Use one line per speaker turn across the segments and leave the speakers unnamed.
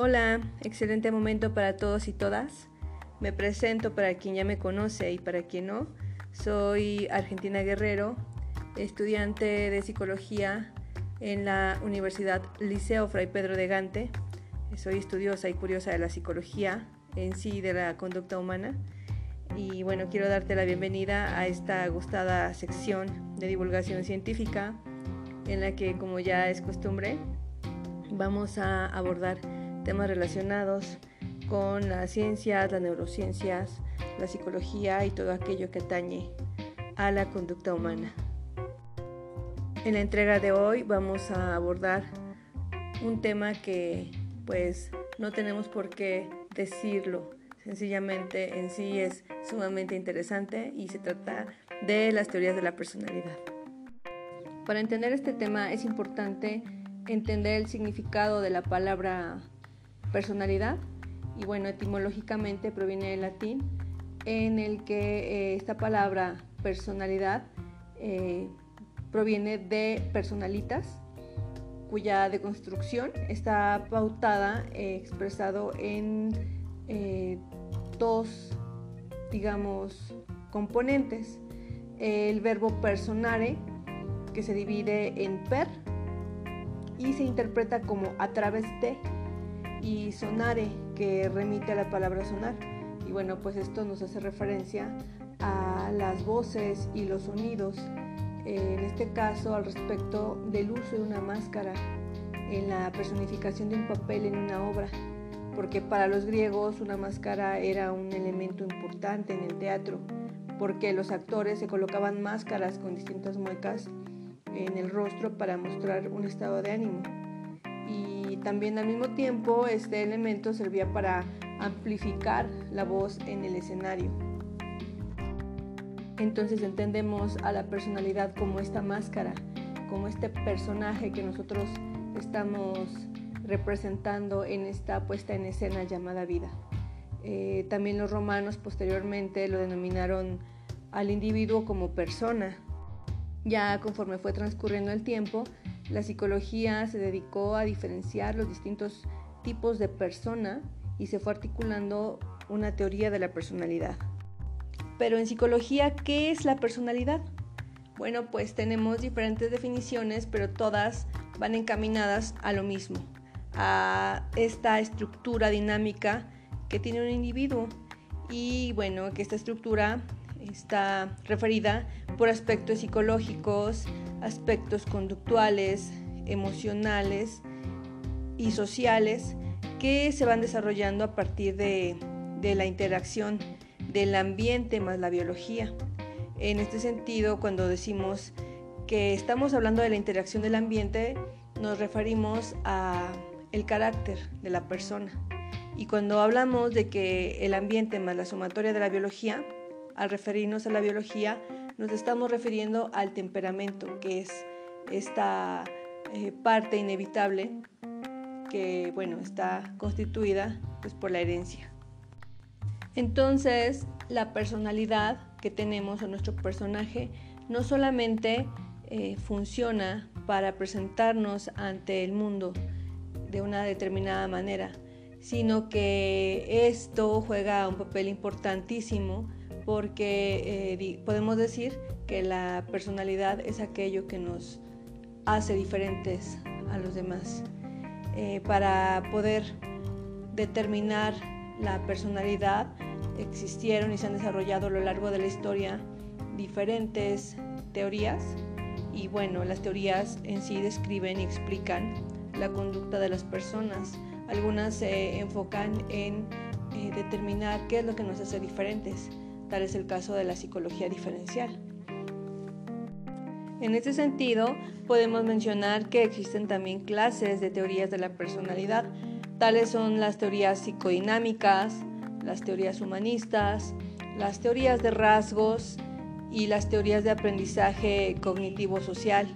Hola, excelente momento para todos y todas. Me presento para quien ya me conoce y para quien no. Soy Argentina Guerrero, estudiante de psicología en la Universidad Liceo Fray Pedro de Gante. Soy estudiosa y curiosa de la psicología en sí de la conducta humana. Y bueno, quiero darte la bienvenida a esta gustada sección de divulgación científica en la que, como ya es costumbre, vamos a abordar temas relacionados con las ciencias, las neurociencias, la psicología y todo aquello que atañe a la conducta humana. En la entrega de hoy vamos a abordar un tema que pues no tenemos por qué decirlo, sencillamente en sí es sumamente interesante y se trata de las teorías de la personalidad. Para entender este tema es importante entender el significado de la palabra personalidad y bueno, etimológicamente proviene del latín en el que eh, esta palabra personalidad eh, proviene de personalitas cuya deconstrucción está pautada, eh, expresado en dos, digamos, componentes. El verbo personare, que se divide en per y se interpreta como a través de, y sonare, que remite a la palabra sonar. Y bueno, pues esto nos hace referencia a las voces y los sonidos, en este caso al respecto del uso de una máscara en la personificación de un papel en una obra, porque para los griegos una máscara era un elemento importante en el teatro, porque los actores se colocaban máscaras con distintas muecas en el rostro para mostrar un estado de ánimo y también al mismo tiempo este elemento servía para amplificar la voz en el escenario. Entonces entendemos a la personalidad como esta máscara, como este personaje que nosotros estamos representando en esta puesta en escena llamada vida. Eh, también los romanos posteriormente lo denominaron al individuo como persona. Ya conforme fue transcurriendo el tiempo, la psicología se dedicó a diferenciar los distintos tipos de persona y se fue articulando una teoría de la personalidad. Pero en psicología, ¿qué es la personalidad? Bueno, pues tenemos diferentes definiciones, pero todas van encaminadas a lo mismo, a esta estructura dinámica que tiene un individuo. Y bueno, que esta estructura está referida por aspectos psicológicos, aspectos conductuales, emocionales y sociales que se van desarrollando a partir de, la interacción del ambiente más la biología. En este sentido, cuando decimos que estamos hablando de la interacción del ambiente, nos referimos a el carácter de la persona. Y cuando hablamos de que el ambiente más la sumatoria de la biología, al referirnos a la biología, nos estamos refiriendo al temperamento, que es esta eh, parte inevitable que bueno, está constituida pues, por la herencia. Entonces, la personalidad que tenemos en nuestro personaje no solamente eh, funciona para presentarnos ante el mundo de una determinada manera, sino que esto juega un papel importantísimo porque eh, podemos decir que la personalidad es aquello que nos hace diferentes a los demás. Eh, para poder determinar la personalidad existieron y se han desarrollado a lo largo de la historia diferentes teorías y bueno, las teorías en sí describen y explican la conducta de las personas. Algunas se enfocan en eh, determinar qué es lo que nos hace diferentes Tal es el caso de la psicología diferencial. En este sentido, podemos mencionar que existen también clases de teorías de la personalidad. Tales son las teorías psicodinámicas, las teorías humanistas, las teorías de rasgos y las teorías de aprendizaje cognitivo-social.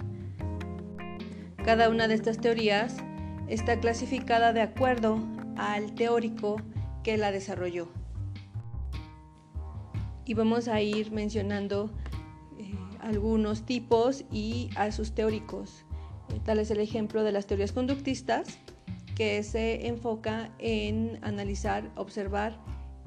Cada una de estas teorías está clasificada de acuerdo al teórico que la desarrolló y vamos a ir mencionando eh, algunos tipos y a sus teóricos. Eh, tal es el ejemplo de las teorías conductistas, que se enfoca en analizar, observar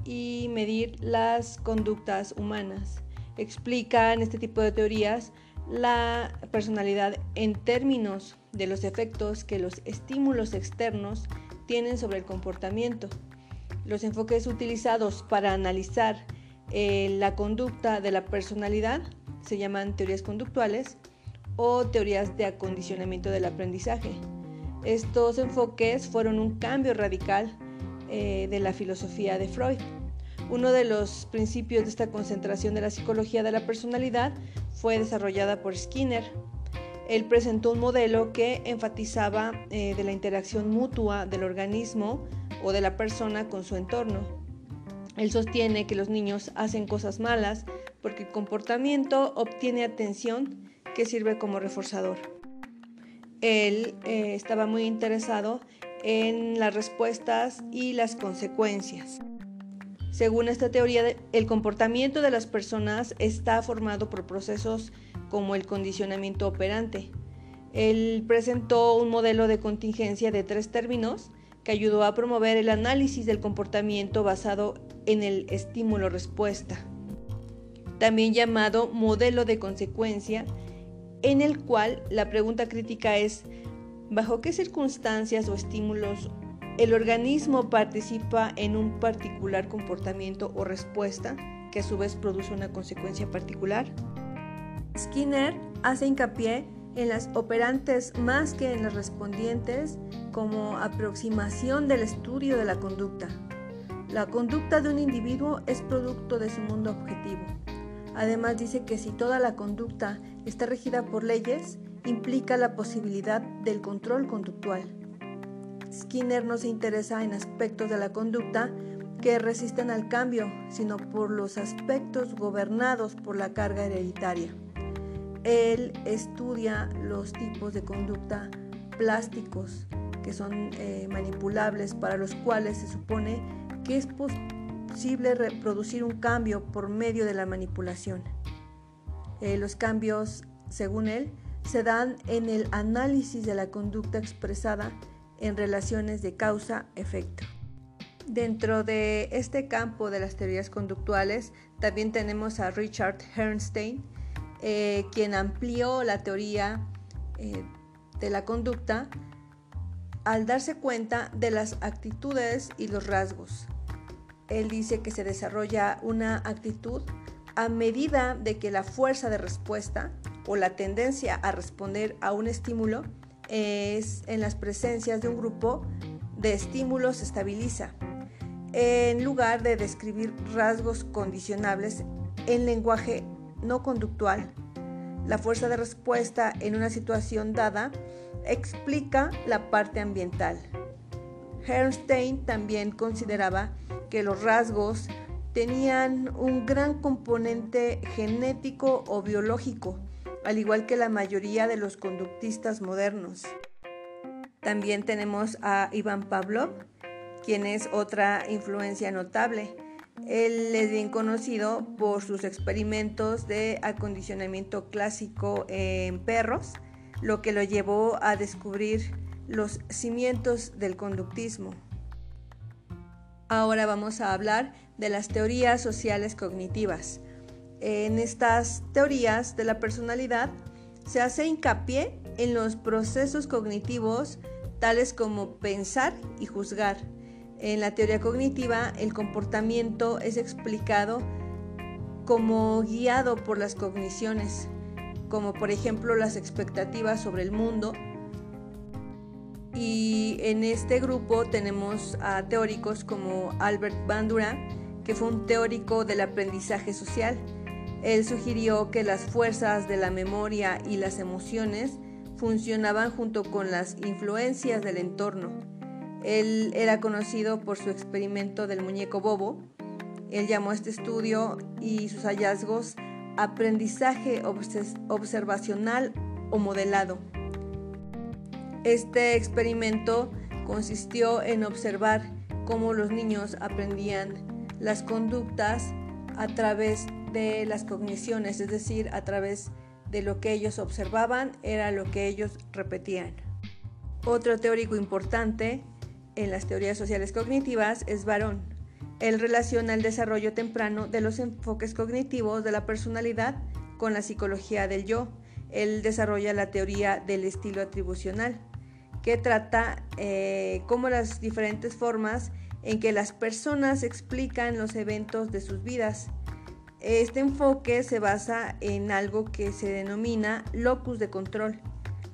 y medir las conductas humanas. Explican este tipo de teorías la personalidad en términos de los efectos que los estímulos externos tienen sobre el comportamiento. Los enfoques utilizados para analizar eh, la conducta de la personalidad se llaman teorías conductuales o teorías de acondicionamiento del aprendizaje. Estos enfoques fueron un cambio radical eh, de la filosofía de Freud. Uno de los principios de esta concentración de la psicología de la personalidad fue desarrollada por Skinner. Él presentó un modelo que enfatizaba eh, de la interacción mutua del organismo o de la persona con su entorno. Él sostiene que los niños hacen cosas malas porque el comportamiento obtiene atención que sirve como reforzador. Él eh, estaba muy interesado en las respuestas y las consecuencias. Según esta teoría, el comportamiento de las personas está formado por procesos como el condicionamiento operante. Él presentó un modelo de contingencia de tres términos que ayudó a promover el análisis del comportamiento basado en el estímulo-respuesta, también llamado modelo de consecuencia, en el cual la pregunta crítica es ¿bajo qué circunstancias o estímulos el organismo participa en un particular comportamiento o respuesta que a su vez produce una consecuencia particular. Skinner hace hincapié en las operantes más que en las respondientes como aproximación del estudio de la conducta. La conducta de un individuo es producto de su mundo objetivo. Además dice que si toda la conducta está regida por leyes, implica la posibilidad del control conductual. Skinner no se interesa en aspectos de la conducta que resisten al cambio, sino por los aspectos gobernados por la carga hereditaria. Él estudia los tipos de conducta plásticos que son eh, manipulables para los cuales se supone que es posible reproducir un cambio por medio de la manipulación. Eh, los cambios, según él, se dan en el análisis de la conducta expresada en relaciones de causa-efecto. Dentro de este campo de las teorías conductuales también tenemos a Richard Herrnstein, eh, quien amplió la teoría eh, de la conducta al darse cuenta de las actitudes y los rasgos. Él dice que se desarrolla una actitud a medida de que la fuerza de respuesta o la tendencia a responder a un estímulo es en las presencias de un grupo de estímulos se estabiliza, en lugar de describir rasgos condicionables en lenguaje no conductual. La fuerza de respuesta en una situación dada explica la parte ambiental. Herstein también consideraba que los rasgos tenían un gran componente genético o biológico al igual que la mayoría de los conductistas modernos. También tenemos a Iván Pavlov, quien es otra influencia notable. Él es bien conocido por sus experimentos de acondicionamiento clásico en perros, lo que lo llevó a descubrir los cimientos del conductismo. Ahora vamos a hablar de las teorías sociales cognitivas. En estas teorías de la personalidad se hace hincapié en los procesos cognitivos tales como pensar y juzgar. En la teoría cognitiva el comportamiento es explicado como guiado por las cogniciones, como por ejemplo las expectativas sobre el mundo. Y en este grupo tenemos a teóricos como Albert Bandura, que fue un teórico del aprendizaje social, él sugirió que las fuerzas de la memoria y las emociones funcionaban junto con las influencias del entorno. Él era conocido por su experimento del muñeco bobo. Él llamó a este estudio y sus hallazgos aprendizaje observacional o modelado. Este experimento consistió en observar cómo los niños aprendían las conductas a través de las cogniciones, es decir, a través de lo que ellos observaban, era lo que ellos repetían. Otro teórico importante en las teorías sociales cognitivas es varón. Él relaciona el desarrollo temprano de los enfoques cognitivos de la personalidad con la psicología del yo. Él desarrolla la teoría del estilo atribucional, que trata eh, cómo las diferentes formas en que las personas explican los eventos de sus vidas. Este enfoque se basa en algo que se denomina locus de control,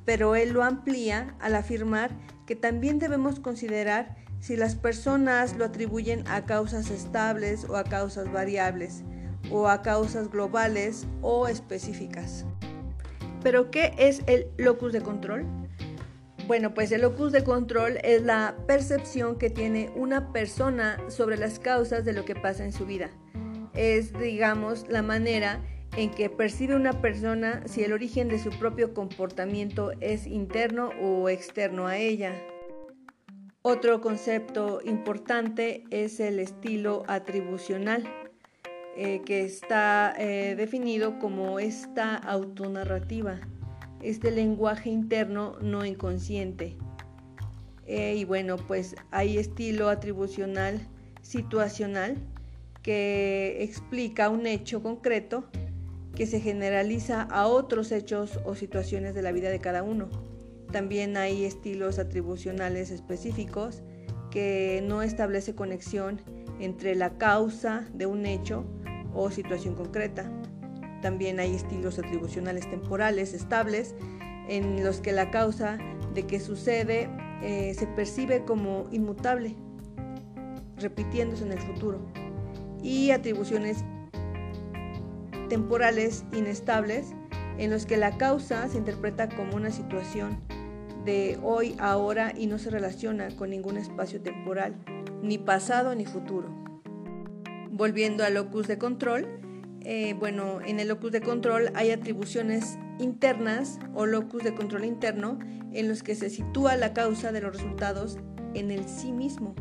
pero él lo amplía al afirmar que también debemos considerar si las personas lo atribuyen a causas estables o a causas variables, o a causas globales o específicas. ¿Pero qué es el locus de control? Bueno, pues el locus de control es la percepción que tiene una persona sobre las causas de lo que pasa en su vida. Es, digamos, la manera en que percibe una persona si el origen de su propio comportamiento es interno o externo a ella. Otro concepto importante es el estilo atribucional, eh, que está eh, definido como esta autonarrativa este lenguaje interno no inconsciente. Eh, y bueno, pues hay estilo atribucional situacional que explica un hecho concreto que se generaliza a otros hechos o situaciones de la vida de cada uno. También hay estilos atribucionales específicos que no establece conexión entre la causa de un hecho o situación concreta. También hay estilos atribucionales temporales estables en los que la causa de que sucede eh, se percibe como inmutable, repitiéndose en el futuro. Y atribuciones temporales inestables en los que la causa se interpreta como una situación de hoy, ahora y no se relaciona con ningún espacio temporal, ni pasado ni futuro. Volviendo al locus de control, eh, bueno, en el locus de control hay atribuciones internas o locus de control interno en los que se sitúa la causa de los resultados en el sí mismo.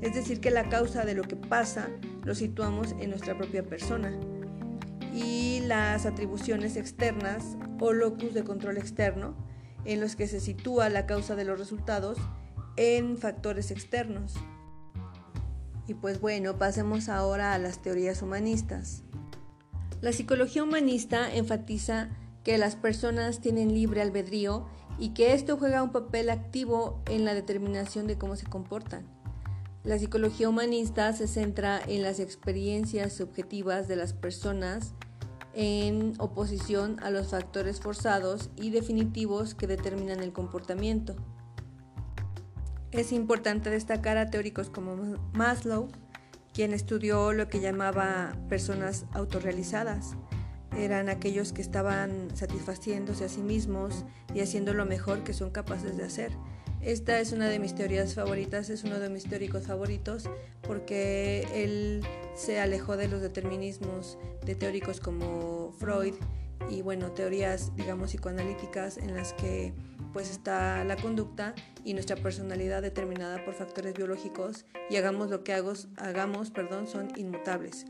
Es decir, que la causa de lo que pasa lo situamos en nuestra propia persona. Y las atribuciones externas o locus de control externo en los que se sitúa la causa de los resultados en factores externos. Y pues bueno, pasemos ahora a las teorías humanistas. La psicología humanista enfatiza que las personas tienen libre albedrío y que esto juega un papel activo en la determinación de cómo se comportan. La psicología humanista se centra en las experiencias subjetivas de las personas en oposición a los factores forzados y definitivos que determinan el comportamiento. Es importante destacar a teóricos como Maslow, quien estudió lo que llamaba personas autorrealizadas. Eran aquellos que estaban satisfaciéndose a sí mismos y haciendo lo mejor que son capaces de hacer. Esta es una de mis teorías favoritas, es uno de mis teóricos favoritos porque él se alejó de los determinismos de teóricos como Freud y bueno, teorías digamos psicoanalíticas en las que pues está la conducta y nuestra personalidad determinada por factores biológicos y hagamos lo que hagamos, perdón, son inmutables.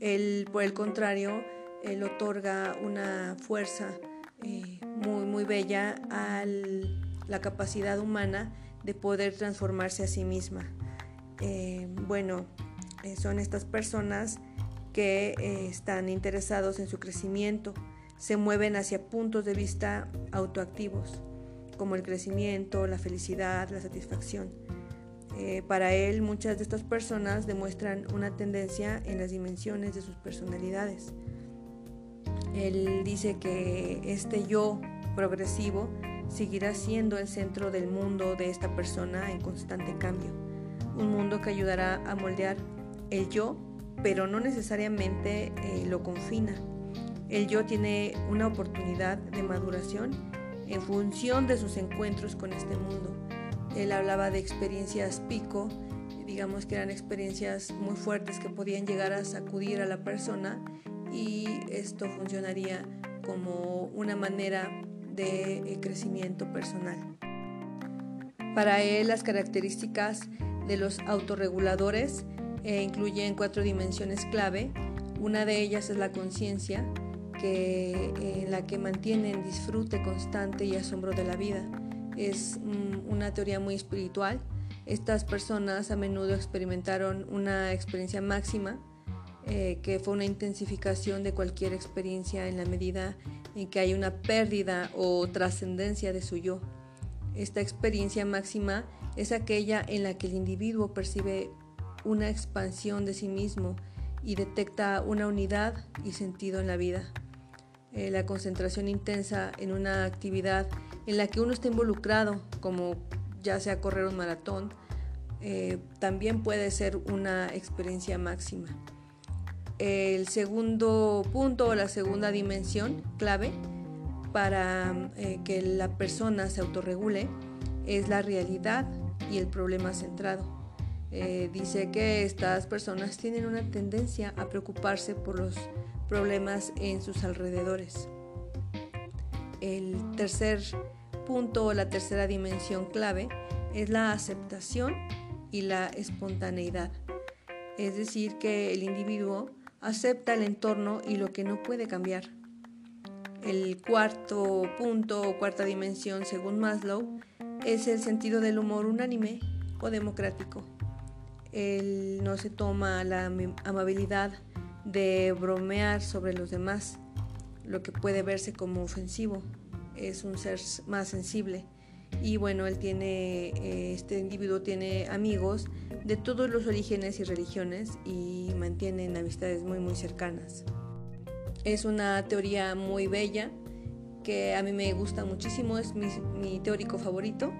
Él, por el contrario, él otorga una fuerza eh, muy, muy bella a la capacidad humana de poder transformarse a sí misma. Eh, bueno, eh, son estas personas que están interesados en su crecimiento, se mueven hacia puntos de vista autoactivos como el crecimiento, la felicidad, la satisfacción. Eh, para él, muchas de estas personas demuestran una tendencia en las dimensiones de sus personalidades. Él dice que este yo progresivo seguirá siendo el centro del mundo de esta persona en constante cambio. Un mundo que ayudará a moldear el yo, pero no necesariamente eh, lo confina. El yo tiene una oportunidad de maduración en función de sus encuentros con este mundo. Él hablaba de experiencias pico, digamos que eran experiencias muy fuertes que podían llegar a sacudir a la persona y esto funcionaría como una manera de eh, crecimiento personal. Para él las características de los autorreguladores eh, incluyen cuatro dimensiones clave. Una de ellas es la conciencia, en la que mantienen disfrute constante y asombro de la vida. Es una teoría muy espiritual Estas personas a menudo experimentaron una experiencia máxima, eh, que fue una intensificación de cualquier experiencia en la medida en que hay una pérdida o trascendencia de su yo. Esta experiencia máxima es aquella en la que el individuo percibe una expansión de sí mismo y detecta una unidad y sentido en la vida. Eh, la concentración intensa en una actividad en la que uno está involucrado, como ya sea correr un maratón, eh, también puede ser una experiencia máxima. El segundo punto o la segunda dimensión clave para eh, que la persona se autorregule es la realidad y el problema centrado. Dice que estas personas tienen una tendencia a preocuparse por los problemas en sus alrededores. El tercer punto o la tercera dimensión clave es la aceptación y la espontaneidad. Es decir, que el individuo acepta el entorno y lo que no puede cambiar. El cuarto punto o cuarta dimensión, según Maslow, es el sentido del humor unánime o democrático. Él no se toma la amabilidad de bromear sobre los demás, lo que puede verse como ofensivo. Es un ser más sensible y bueno, él tiene, eh, este individuo tiene amigos de todos los orígenes y religiones y mantienen amistades muy muy cercanas. Es una teoría muy bella que a mí me gusta muchísimo, es mi, teórico favorito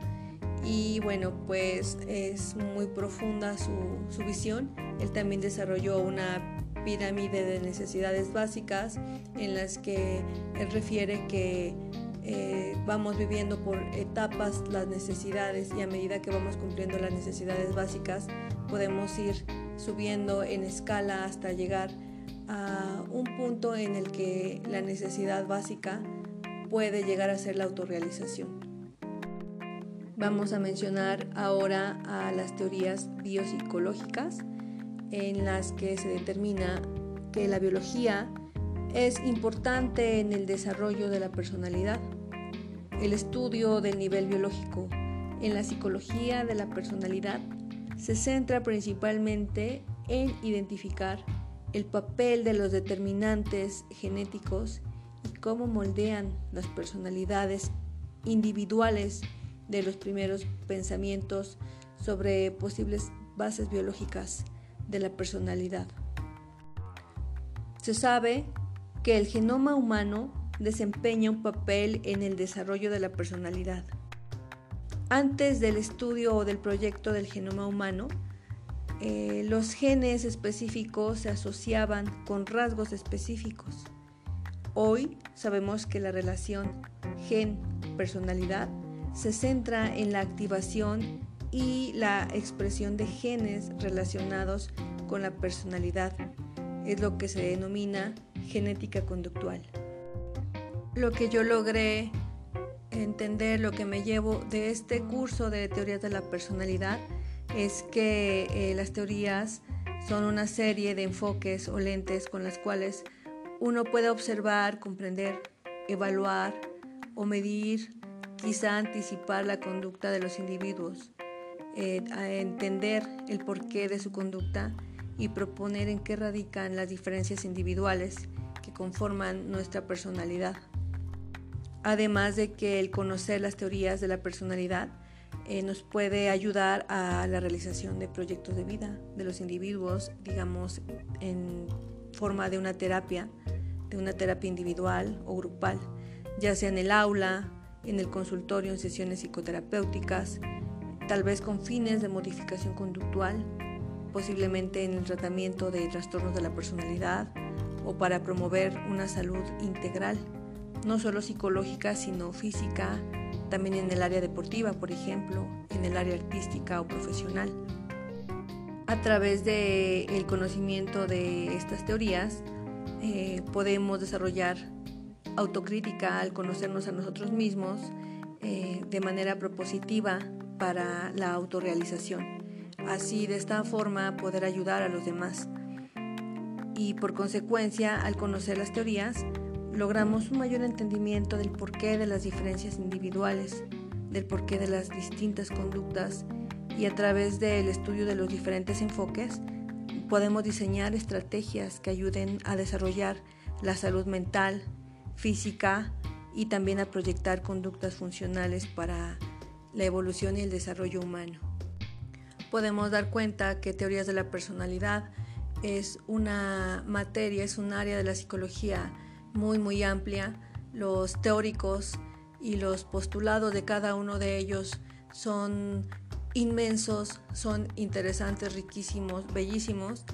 y bueno, pues es muy profunda su, su visión. Él también desarrolló una pirámide de necesidades básicas en las que él refiere que eh, vamos viviendo por etapas las necesidades y a medida que vamos cumpliendo las necesidades básicas podemos ir subiendo en escala hasta llegar a un punto en el que la necesidad básica puede llegar a ser la autorrealización. Vamos a mencionar ahora a las teorías biopsicológicas en las que se determina que la biología es importante en el desarrollo de la personalidad. El estudio del nivel biológico en la psicología de la personalidad se centra principalmente en identificar el papel de los determinantes genéticos y cómo moldean las personalidades individuales de los primeros pensamientos sobre posibles bases biológicas de la personalidad. Se sabe que el genoma humano desempeña un papel en el desarrollo de la personalidad. Antes del estudio o del proyecto del genoma humano, eh, los genes específicos se asociaban con rasgos específicos. Hoy sabemos que la relación gen-personalidad se centra en la activación y la expresión de genes relacionados con la personalidad. Es lo que se denomina genética conductual. Lo que yo logré entender, lo que me llevo de este curso de teorías de la personalidad es que eh, las teorías son una serie de enfoques o lentes con las cuales uno puede observar, comprender, evaluar o medir, quizá anticipar la conducta de los individuos, eh, entender el porqué de su conducta y proponer en qué radican las diferencias individuales que conforman nuestra personalidad. Además de que el conocer las teorías de la personalidad eh, nos puede ayudar a la realización de proyectos de vida de los individuos, digamos, en forma de una terapia, de una terapia individual o grupal, ya sea en el aula, en el consultorio, en sesiones psicoterapéuticas, tal vez con fines de modificación conductual posiblemente en el tratamiento de trastornos de la personalidad o para promover una salud integral, no solo psicológica, sino física, también en el área deportiva, por ejemplo, en el área artística o profesional. A través del el conocimiento de estas teorías, eh, podemos desarrollar autocrítica al conocernos a nosotros mismos eh, de manera propositiva para la autorrealización así de esta forma poder ayudar a los demás. Y por consecuencia, al conocer las teorías, logramos un mayor entendimiento del porqué de las diferencias individuales, del porqué de las distintas conductas y a través del estudio de los diferentes enfoques podemos diseñar estrategias que ayuden a desarrollar la salud mental, física y también a proyectar conductas funcionales para la evolución y el desarrollo humano. Podemos dar cuenta que teorías de la personalidad es una materia, es un área de la psicología muy muy amplia. Los teóricos y los postulados de cada uno de ellos son inmensos, son interesantes, riquísimos, bellísimos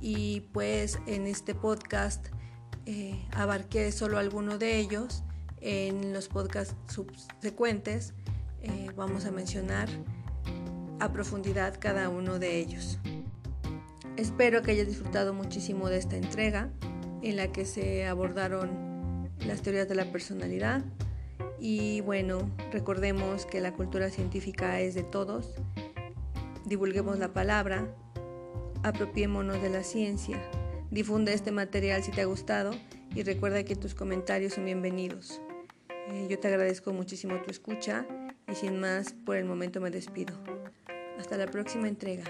y pues en este podcast eh, abarqué solo alguno de ellos. En los podcasts subsecuentes eh, vamos a mencionar a profundidad cada uno de ellos. Espero que hayas disfrutado muchísimo de esta entrega en la que se abordaron las teorías de la personalidad y bueno, recordemos que la cultura científica es de todos, divulguemos la palabra, apropiémonos de la ciencia, difunde este material si te ha gustado y recuerda que tus comentarios son bienvenidos. Eh, yo te agradezco muchísimo tu escucha y sin más, por el momento me despido. Hasta la próxima entrega.